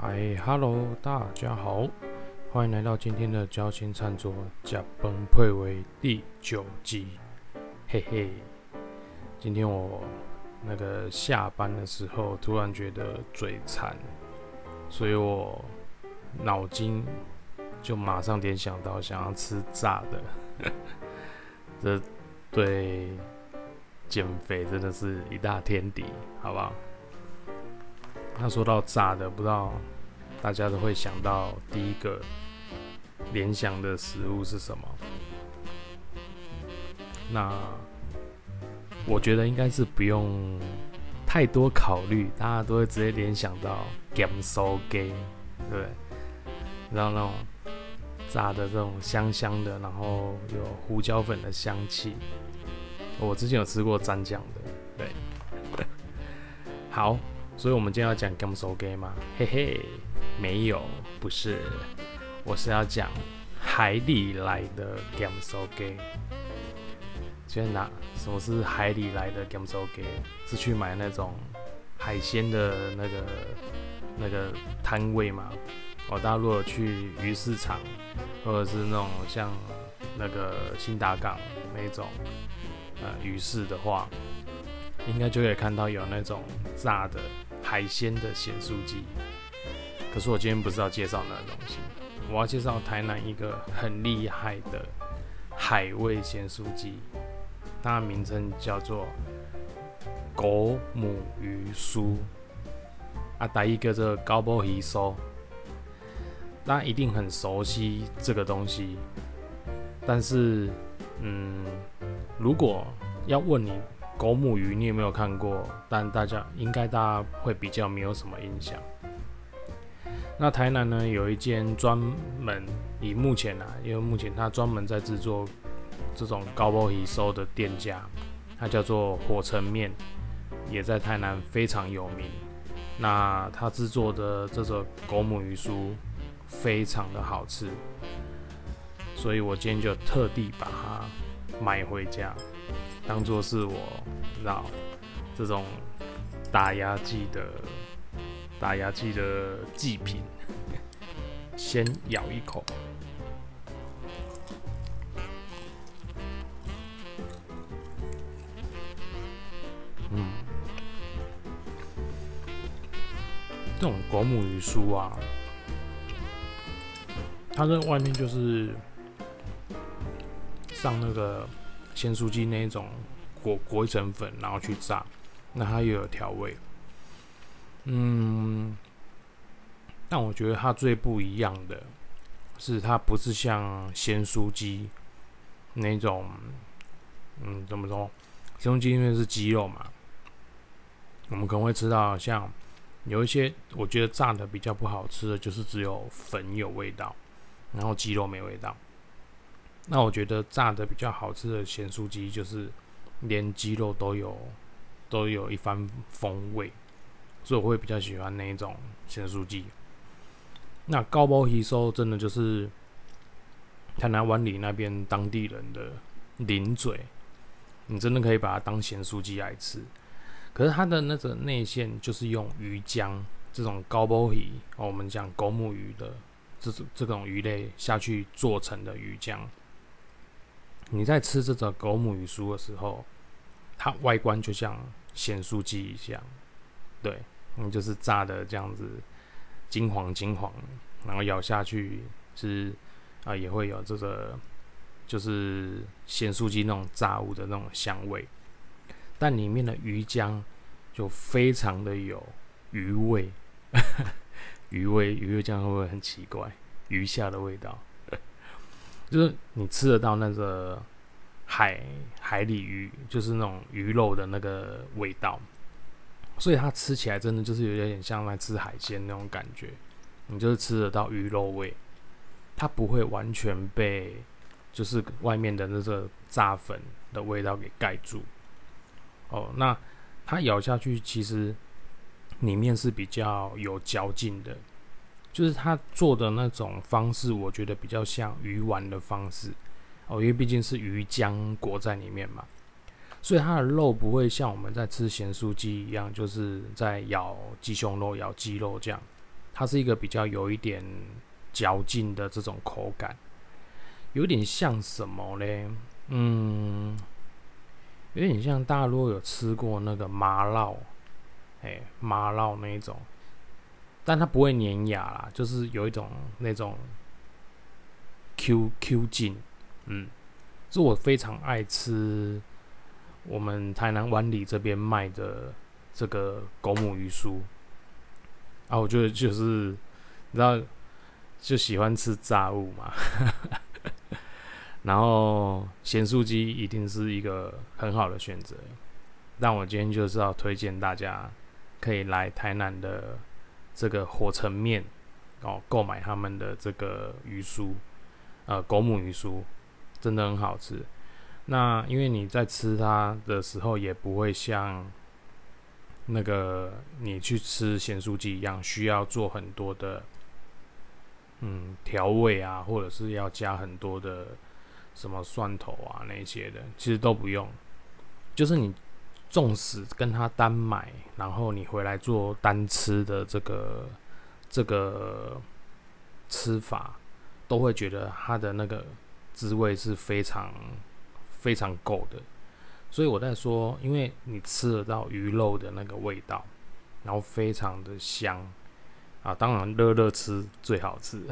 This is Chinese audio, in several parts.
嗨，Hello，大家好，欢迎来到今天的交心餐桌加崩配为第九集，嘿嘿。今天我那个下班的时候，突然觉得嘴馋，所以我脑筋就马上联想到想要吃炸的，这对减肥真的是一大天敌，好不好？那说到炸的，不知道大家都会想到第一个联想的食物是什么？那我觉得应该是不用太多考虑，大家都会直接联想到 gam so gay，对，然后那种炸的这种香香的，然后有胡椒粉的香气。我之前有吃过蘸酱的，对，好。所以，我们今天要讲 Game So Gay 吗？嘿嘿，没有，不是，我是要讲海里来的 Game So Gay。今天哪？什么是海里来的 Game So Gay？是去买那种海鲜的那个那个摊位嘛？哦，大家如果去鱼市场，或者是那种像那个新达港那种呃鱼市的话，应该就可以看到有那种炸的。海鲜的咸酥鸡，可是我今天不是要介绍那个东西，我要介绍台南一个很厉害的海味咸酥鸡，它的名称叫做狗母鱼酥。啊，第一个这个高波鱼酥，大家一定很熟悉这个东西，但是，嗯，如果要问你。狗母鱼，你有没有看过？但大家应该大家会比较没有什么印象。那台南呢，有一间专门以目前啊，因为目前它专门在制作这种高波鱼收的店家，它叫做火城面，也在台南非常有名。那它制作的这种狗母鱼酥非常的好吃，所以我今天就特地把它买回家。当做是我绕这种打牙祭的打牙祭的祭品，先咬一口。嗯，这种狗母鱼酥啊，它在外面就是上那个。鲜酥鸡那一种裹裹一层粉，然后去炸，那它又有调味。嗯，但我觉得它最不一样的是，它不是像鲜酥鸡那种，嗯，怎么说？鲜酥鸡因为是鸡肉嘛，我们可能会吃到像有一些我觉得炸的比较不好吃的，就是只有粉有味道，然后鸡肉没味道。那我觉得炸的比较好吃的咸酥鸡，就是连鸡肉都有，都有一番风味，所以我会比较喜欢那一种咸酥鸡。那高包鱼酥真的就是台南湾里那边当地人的零嘴，你真的可以把它当咸酥鸡来吃。可是它的那个内馅就是用鱼浆这种高包鱼，我们讲狗母鱼的这种这种鱼类下去做成的鱼浆。你在吃这种狗母鱼酥的时候，它外观就像咸酥鸡一样，对，你就是炸的这样子金黄金黄，然后咬下去是啊，也会有这个就是咸酥鸡那种炸物的那种香味，但里面的鱼浆就非常的有 鱼味，鱼味鱼味酱会不会很奇怪？鱼下的味道。就是你吃得到那个海海里鱼，就是那种鱼肉的那个味道，所以它吃起来真的就是有点像在吃海鲜那种感觉。你就是吃得到鱼肉味，它不会完全被就是外面的那个炸粉的味道给盖住。哦，那它咬下去其实里面是比较有嚼劲的。就是他做的那种方式，我觉得比较像鱼丸的方式。哦，因为毕竟是鱼浆裹在里面嘛，所以它的肉不会像我们在吃咸酥鸡一样，就是在咬鸡胸肉、咬鸡肉这样，它是一个比较有一点嚼劲的这种口感，有点像什么嘞？嗯，有点像大家如果有吃过那个麻烙，哎，麻烙那一种，但它不会粘牙啦，就是有一种那种 Q Q 劲，嗯，是我非常爱吃。我们台南湾里这边卖的这个狗母鱼酥啊，我觉得就是你知道，就喜欢吃炸物嘛，然后咸酥鸡一定是一个很好的选择。但我今天就是要推荐大家可以来台南的这个火城面哦，购买他们的这个鱼酥，呃，狗母鱼酥真的很好吃。那因为你在吃它的时候，也不会像那个你去吃咸酥鸡一样，需要做很多的嗯调味啊，或者是要加很多的什么蒜头啊那些的，其实都不用。就是你纵使跟他单买，然后你回来做单吃的这个这个吃法，都会觉得它的那个滋味是非常。非常够的，所以我在说，因为你吃得到鱼肉的那个味道，然后非常的香啊，当然热热吃最好吃。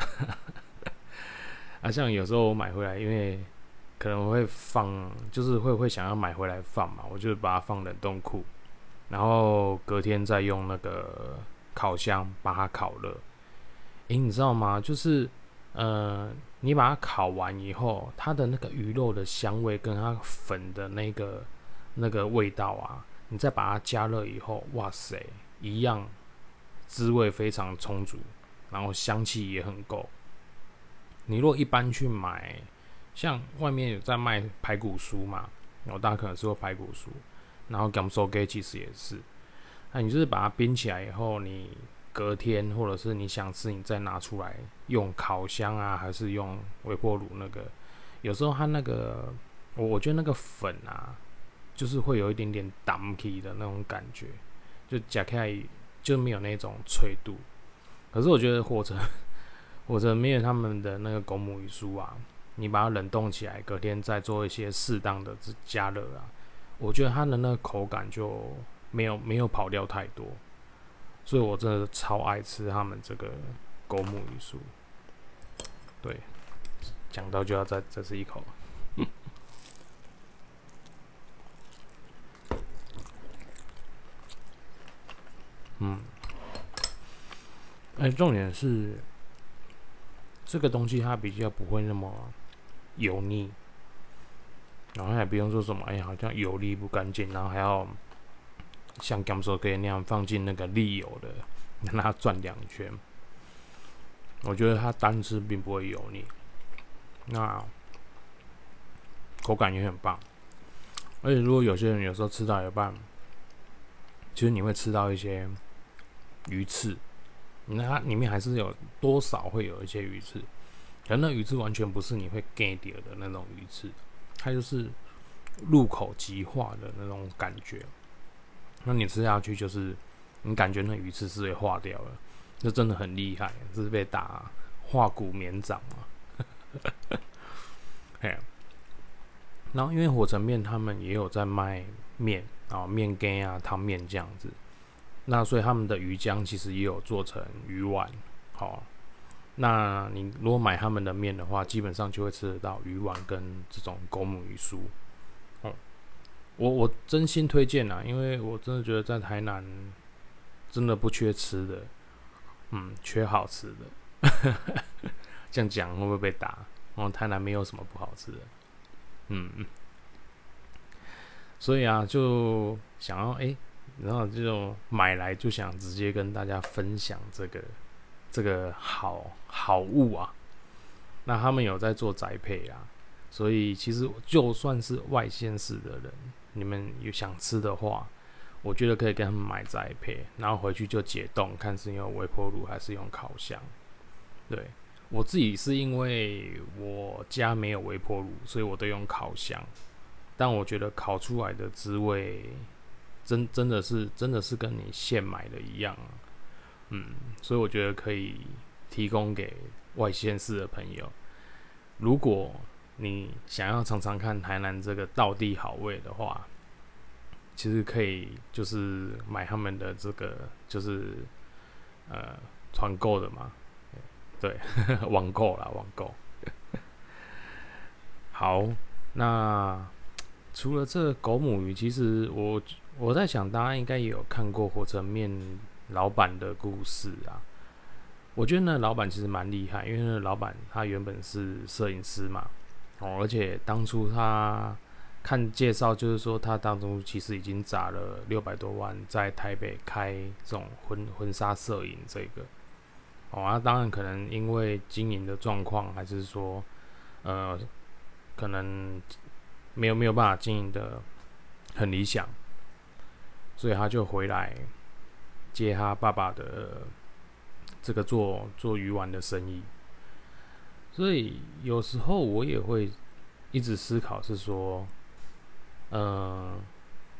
啊，像有时候我买回来，因为可能会放，就是会会想要买回来放嘛，我就把它放冷冻库，然后隔天再用那个烤箱把它烤热。诶，你知道吗？就是呃。你把它烤完以后，它的那个鱼肉的香味跟它粉的那个那个味道啊，你再把它加热以后，哇塞，一样滋味非常充足，然后香气也很够。你若一般去买，像外面有在卖排骨酥嘛，然后大家可能是说排骨酥，然后 gam so g a 其实也是，那你就是把它冰起来以后，你。隔天，或者是你想吃，你再拿出来用烤箱啊，还是用微波炉那个？有时候它那个，我我觉得那个粉啊，就是会有一点点 dumpy 的那种感觉，就夹开来就没有那种脆度。可是我觉得火车 火车没有他们的那个狗母鱼酥啊，你把它冷冻起来，隔天再做一些适当的加热啊，我觉得它的那个口感就没有没有跑掉太多。所以我真的超爱吃他们这个狗母鱼酥，对，讲到就要再再吃一口。嗯，哎，重点是这个东西它比较不会那么油腻，然后也不用说什么，哎，好像油腻不干净，然后还要。像甘蔗可以那样放进那个沥油的，让它转两圈。我觉得它单吃并不会油腻，那口感也很棒。而且如果有些人有时候吃到一半，其实你会吃到一些鱼刺，那它里面还是有多少会有一些鱼刺，可那鱼刺完全不是你会 get 的那种鱼刺，它就是入口即化的那种感觉。那你吃下去就是，你感觉那鱼刺是会化掉了，这真的很厉害，这是被打化骨绵掌嘛？嘿，然后因为火城面他们也有在卖面啊，面羹啊，汤面这样子，那所以他们的鱼浆其实也有做成鱼丸，好，那你如果买他们的面的话，基本上就会吃得到鱼丸跟这种狗母鱼酥。哦我我真心推荐啊，因为我真的觉得在台南真的不缺吃的，嗯，缺好吃的。这样讲会不会被打？哦，台南没有什么不好吃的，嗯嗯。所以啊，就想要哎，然后这种买来就想直接跟大家分享这个这个好好物啊。那他们有在做宅配啊，所以其实就算是外县市的人。你们有想吃的话，我觉得可以跟他们买栽培，然后回去就解冻，看是用微波炉还是用烤箱。对我自己是因为我家没有微波炉，所以我都用烤箱。但我觉得烤出来的滋味，真真的是真的是跟你现买的一样。嗯，所以我觉得可以提供给外县市的朋友，如果你想要尝尝看台南这个道地好味的话，其实可以就是买他们的这个就是呃团购的嘛，对，网购啦，网购。好，那除了这狗母鱼，其实我我在想，大家应该也有看过火车面老板的故事啊。我觉得那老板其实蛮厉害，因为那老板他原本是摄影师嘛，哦，而且当初他看介绍，就是说他当中其实已经砸了六百多万在台北开这种婚婚纱摄影这个，哦，那当然可能因为经营的状况，还是说，呃。可能没有没有办法经营的很理想，所以他就回来接他爸爸的这个做做鱼丸的生意。所以有时候我也会一直思考，是说，嗯，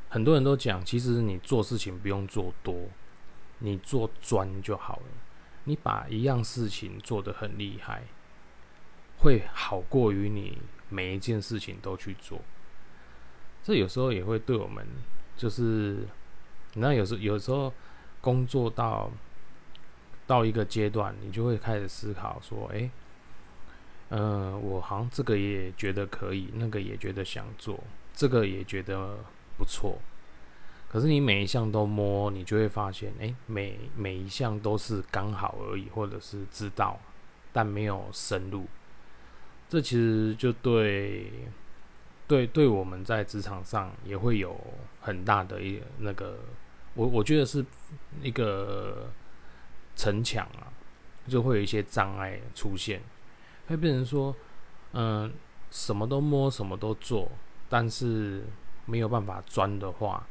很多人都讲，其实你做事情不用做多，你做专就好了。你把一样事情做得很厉害，会好过于你。每一件事情都去做，这有时候也会对我们，就是那有时有时候工作到到一个阶段，你就会开始思考说：，哎，嗯，我好像这个也觉得可以，那个也觉得想做，这个也觉得不错。可是你每一项都摸，你就会发现，哎，每每一项都是刚好而已，或者是知道，但没有深入。这其实就对，对对，我们在职场上也会有很大的一那个，我我觉得是一个城墙啊，就会有一些障碍出现，会变成说，嗯，什么都摸，什么都做，但是没有办法钻的话，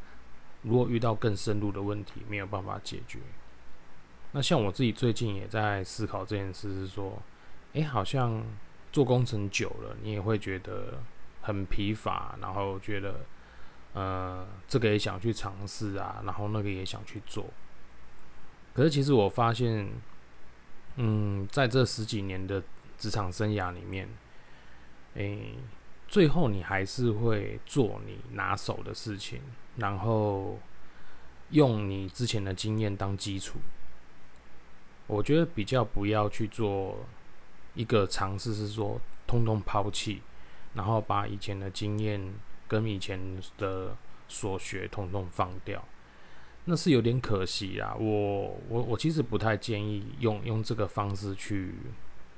如果遇到更深入的问题，没有办法解决。那像我自己最近也在思考这件事，是说，哎，好像。做工程久了，你也会觉得很疲乏，然后觉得，呃，这个也想去尝试啊，然后那个也想去做。可是其实我发现，嗯，在这十几年的职场生涯里面，诶，最后你还是会做你拿手的事情，然后用你之前的经验当基础。我觉得比较不要去做。一个尝试是说，通通抛弃，然后把以前的经验跟以前的所学通通放掉，那是有点可惜啊。我我我其实不太建议用用这个方式去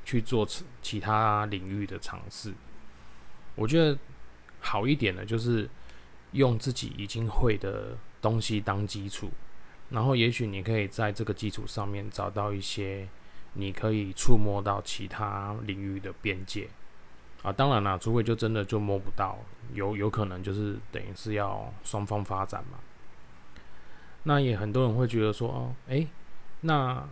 去做其他领域的尝试。我觉得好一点的就是用自己已经会的东西当基础，然后也许你可以在这个基础上面找到一些。你可以触摸到其他领域的边界啊，当然了，除非就真的就摸不到，有有可能就是等于是要双方发展嘛。那也很多人会觉得说，哦，诶，那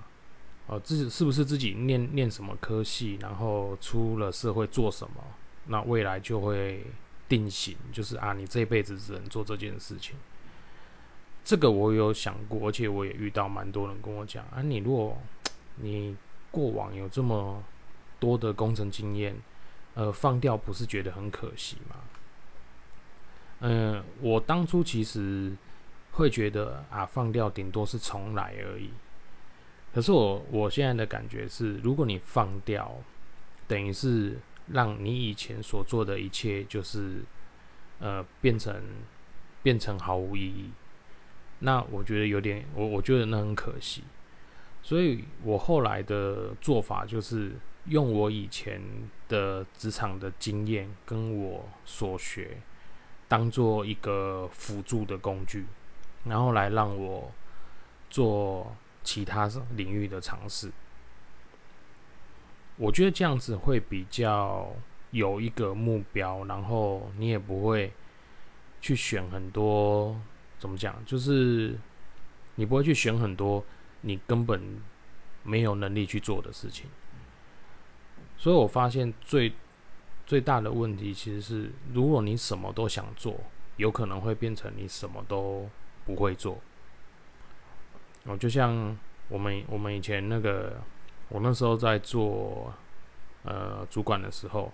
哦自己是不是自己念念什么科系，然后出了社会做什么，那未来就会定型，就是啊，你这辈子只能做这件事情。这个我有想过，而且我也遇到蛮多人跟我讲啊，你如果你过往有这么多的工程经验，呃，放掉不是觉得很可惜吗？嗯，我当初其实会觉得啊，放掉顶多是重来而已。可是我我现在的感觉是，如果你放掉，等于是让你以前所做的一切就是呃变成变成毫无意义。那我觉得有点，我我觉得那很可惜。所以我后来的做法就是用我以前的职场的经验跟我所学，当做一个辅助的工具，然后来让我做其他领域的尝试。我觉得这样子会比较有一个目标，然后你也不会去选很多，怎么讲？就是你不会去选很多。你根本没有能力去做的事情，所以我发现最最大的问题其实是，如果你什么都想做，有可能会变成你什么都不会做。哦，就像我们我们以前那个，我那时候在做呃主管的时候，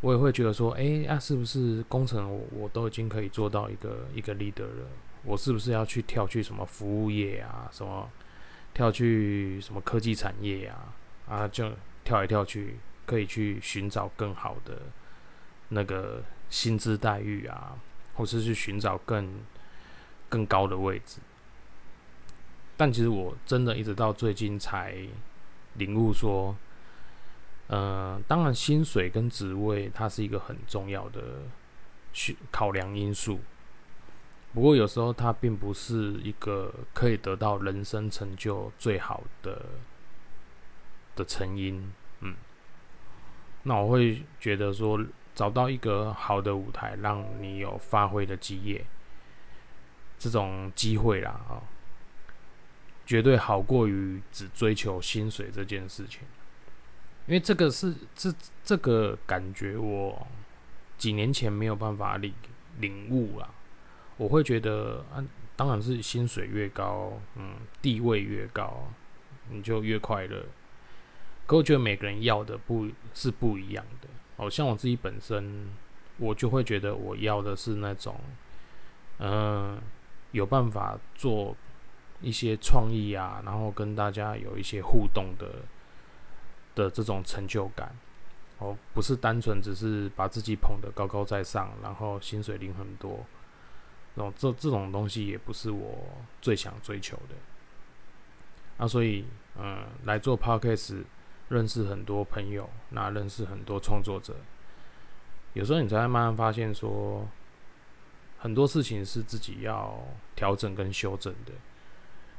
我也会觉得说，哎啊，是不是工程我我都已经可以做到一个一个 leader 了？我是不是要去跳去什么服务业啊？什么跳去什么科技产业啊？啊，就跳来跳去，可以去寻找更好的那个薪资待遇啊，或是去寻找更更高的位置。但其实我真的一直到最近才领悟说，呃，当然薪水跟职位它是一个很重要的考量因素。不过有时候它并不是一个可以得到人生成就最好的的成因，嗯，那我会觉得说找到一个好的舞台，让你有发挥的机业，这种机会啦，啊，绝对好过于只追求薪水这件事情，因为这个是这这个感觉，我几年前没有办法领领悟啦。我会觉得，啊，当然是薪水越高，嗯，地位越高，你就越快乐。可我觉得每个人要的不是不一样的。哦，像我自己本身，我就会觉得我要的是那种，嗯，有办法做一些创意啊，然后跟大家有一些互动的的这种成就感。哦，不是单纯只是把自己捧得高高在上，然后薪水领很多。然后这这种东西也不是我最想追求的，啊，所以嗯，来做 podcast，认识很多朋友，那认识很多创作者，有时候你才会慢慢发现说，很多事情是自己要调整跟修正的。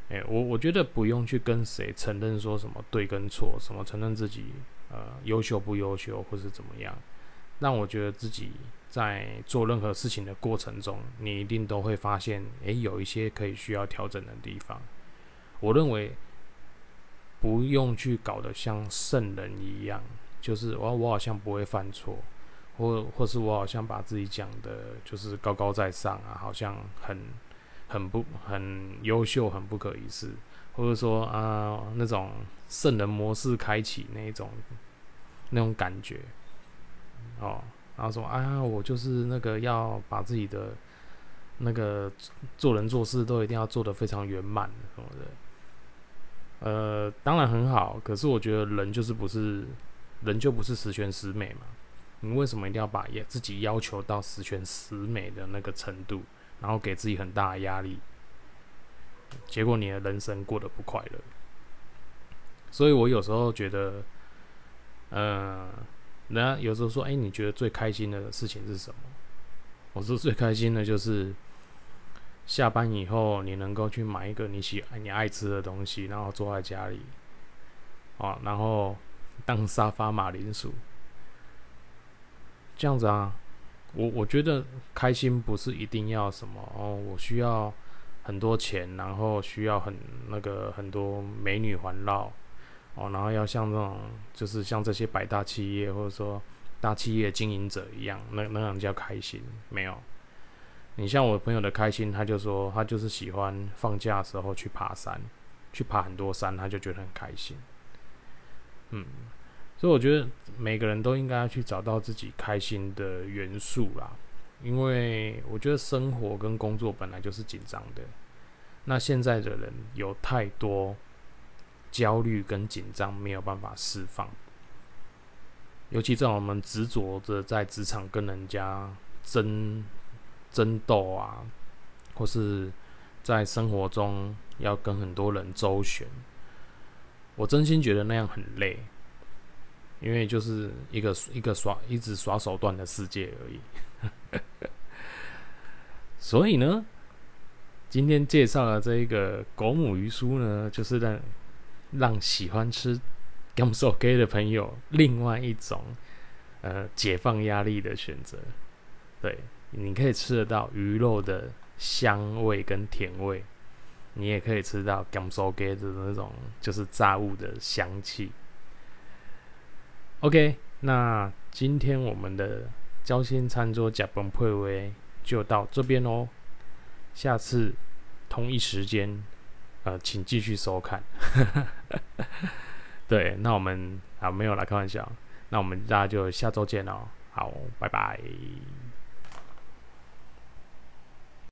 哎，我我觉得不用去跟谁承认说什么对跟错，什么承认自己呃优秀不优秀或是怎么样，让我觉得自己。在做任何事情的过程中，你一定都会发现，诶，有一些可以需要调整的地方。我认为不用去搞得像圣人一样，就是我我好像不会犯错，或或是我好像把自己讲的就是高高在上啊，好像很很不很优秀，很不可一世，或者说啊那种圣人模式开启那一种那种感觉，哦。然后说啊，我就是那个要把自己的那个做人做事都一定要做得非常圆满什么的。呃，当然很好，可是我觉得人就是不是人就不是十全十美嘛。你为什么一定要把也自己要求到十全十美的那个程度，然后给自己很大的压力？结果你的人生过得不快乐。所以我有时候觉得，嗯。人家有时候说：“哎，你觉得最开心的事情是什么？”我说：“最开心的就是下班以后，你能够去买一个你喜你爱吃的东西，然后坐在家里，啊，然后当沙发马铃薯，这样子啊。我我觉得开心不是一定要什么哦，我需要很多钱，然后需要很那个很多美女环绕。”哦，然后要像这种，就是像这些百大企业或者说大企业经营者一样，那那样叫开心。没有，你像我朋友的开心，他就说他就是喜欢放假的时候去爬山，去爬很多山，他就觉得很开心。嗯，所以我觉得每个人都应该去找到自己开心的元素啦，因为我觉得生活跟工作本来就是紧张的，那现在的人有太多。焦虑跟紧张没有办法释放，尤其在我们执着着在职场跟人家争争斗啊，或是在生活中要跟很多人周旋，我真心觉得那样很累，因为就是一个一个耍一直耍手段的世界而已。所以呢，今天介绍的这一个狗母鱼酥呢，就是在。让喜欢吃 gam so gay 的朋友，另外一种呃解放压力的选择。对，你可以吃得到鱼肉的香味跟甜味，你也可以吃到 g a m s o g a 的那种就是炸物的香气。OK，那今天我们的交心餐桌甲崩配位就到这边喽，下次同一时间。呃，请继续收看。对，那我们啊没有啦，开玩笑。那我们大家就下周见哦。好，拜拜。